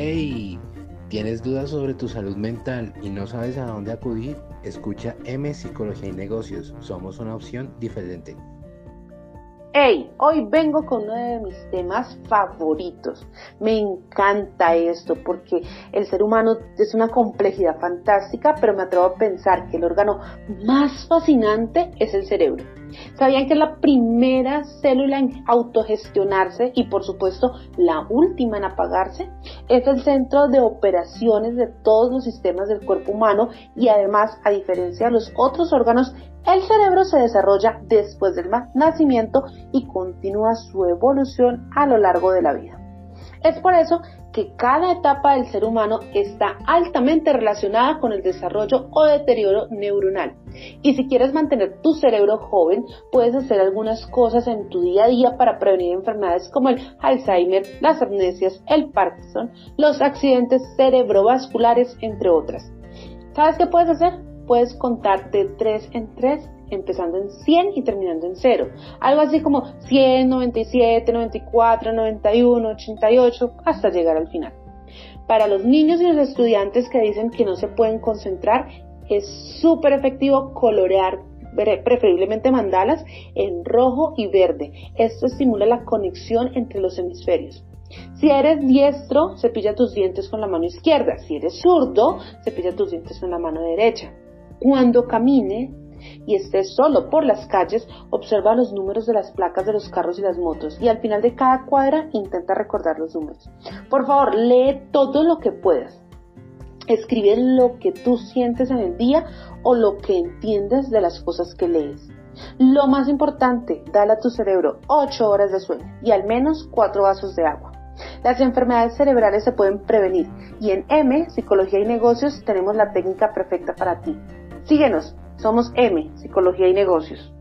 Hey, ¿tienes dudas sobre tu salud mental y no sabes a dónde acudir? Escucha M Psicología y Negocios. Somos una opción diferente. Hey, hoy vengo con uno de mis temas favoritos. Me encanta esto porque el ser humano es una complejidad fantástica, pero me atrevo a pensar que el órgano más fascinante es el cerebro. ¿Sabían que es la primera célula en autogestionarse y por supuesto la última en apagarse? Es el centro de operaciones de todos los sistemas del cuerpo humano y además, a diferencia de los otros órganos, el cerebro se desarrolla después del nacimiento y continúa su evolución a lo largo de la vida. Es por eso que cada etapa del ser humano está altamente relacionada con el desarrollo o deterioro neuronal. Y si quieres mantener tu cerebro joven, puedes hacer algunas cosas en tu día a día para prevenir enfermedades como el Alzheimer, las amnesias, el Parkinson, los accidentes cerebrovasculares, entre otras. ¿Sabes qué puedes hacer? Puedes contar de 3 en 3 empezando en 100 y terminando en 0. Algo así como 100, 97, 94, 91, 88, hasta llegar al final. Para los niños y los estudiantes que dicen que no se pueden concentrar, es súper efectivo colorear preferiblemente mandalas en rojo y verde. Esto estimula la conexión entre los hemisferios. Si eres diestro, cepilla tus dientes con la mano izquierda. Si eres zurdo, cepilla tus dientes con la mano derecha. Cuando camine, y estés solo por las calles, observa los números de las placas de los carros y las motos y al final de cada cuadra intenta recordar los números. Por favor, lee todo lo que puedas. Escribe lo que tú sientes en el día o lo que entiendes de las cosas que lees. Lo más importante, dale a tu cerebro 8 horas de sueño y al menos 4 vasos de agua. Las enfermedades cerebrales se pueden prevenir y en M, Psicología y Negocios, tenemos la técnica perfecta para ti. Síguenos, somos M, Psicología y Negocios.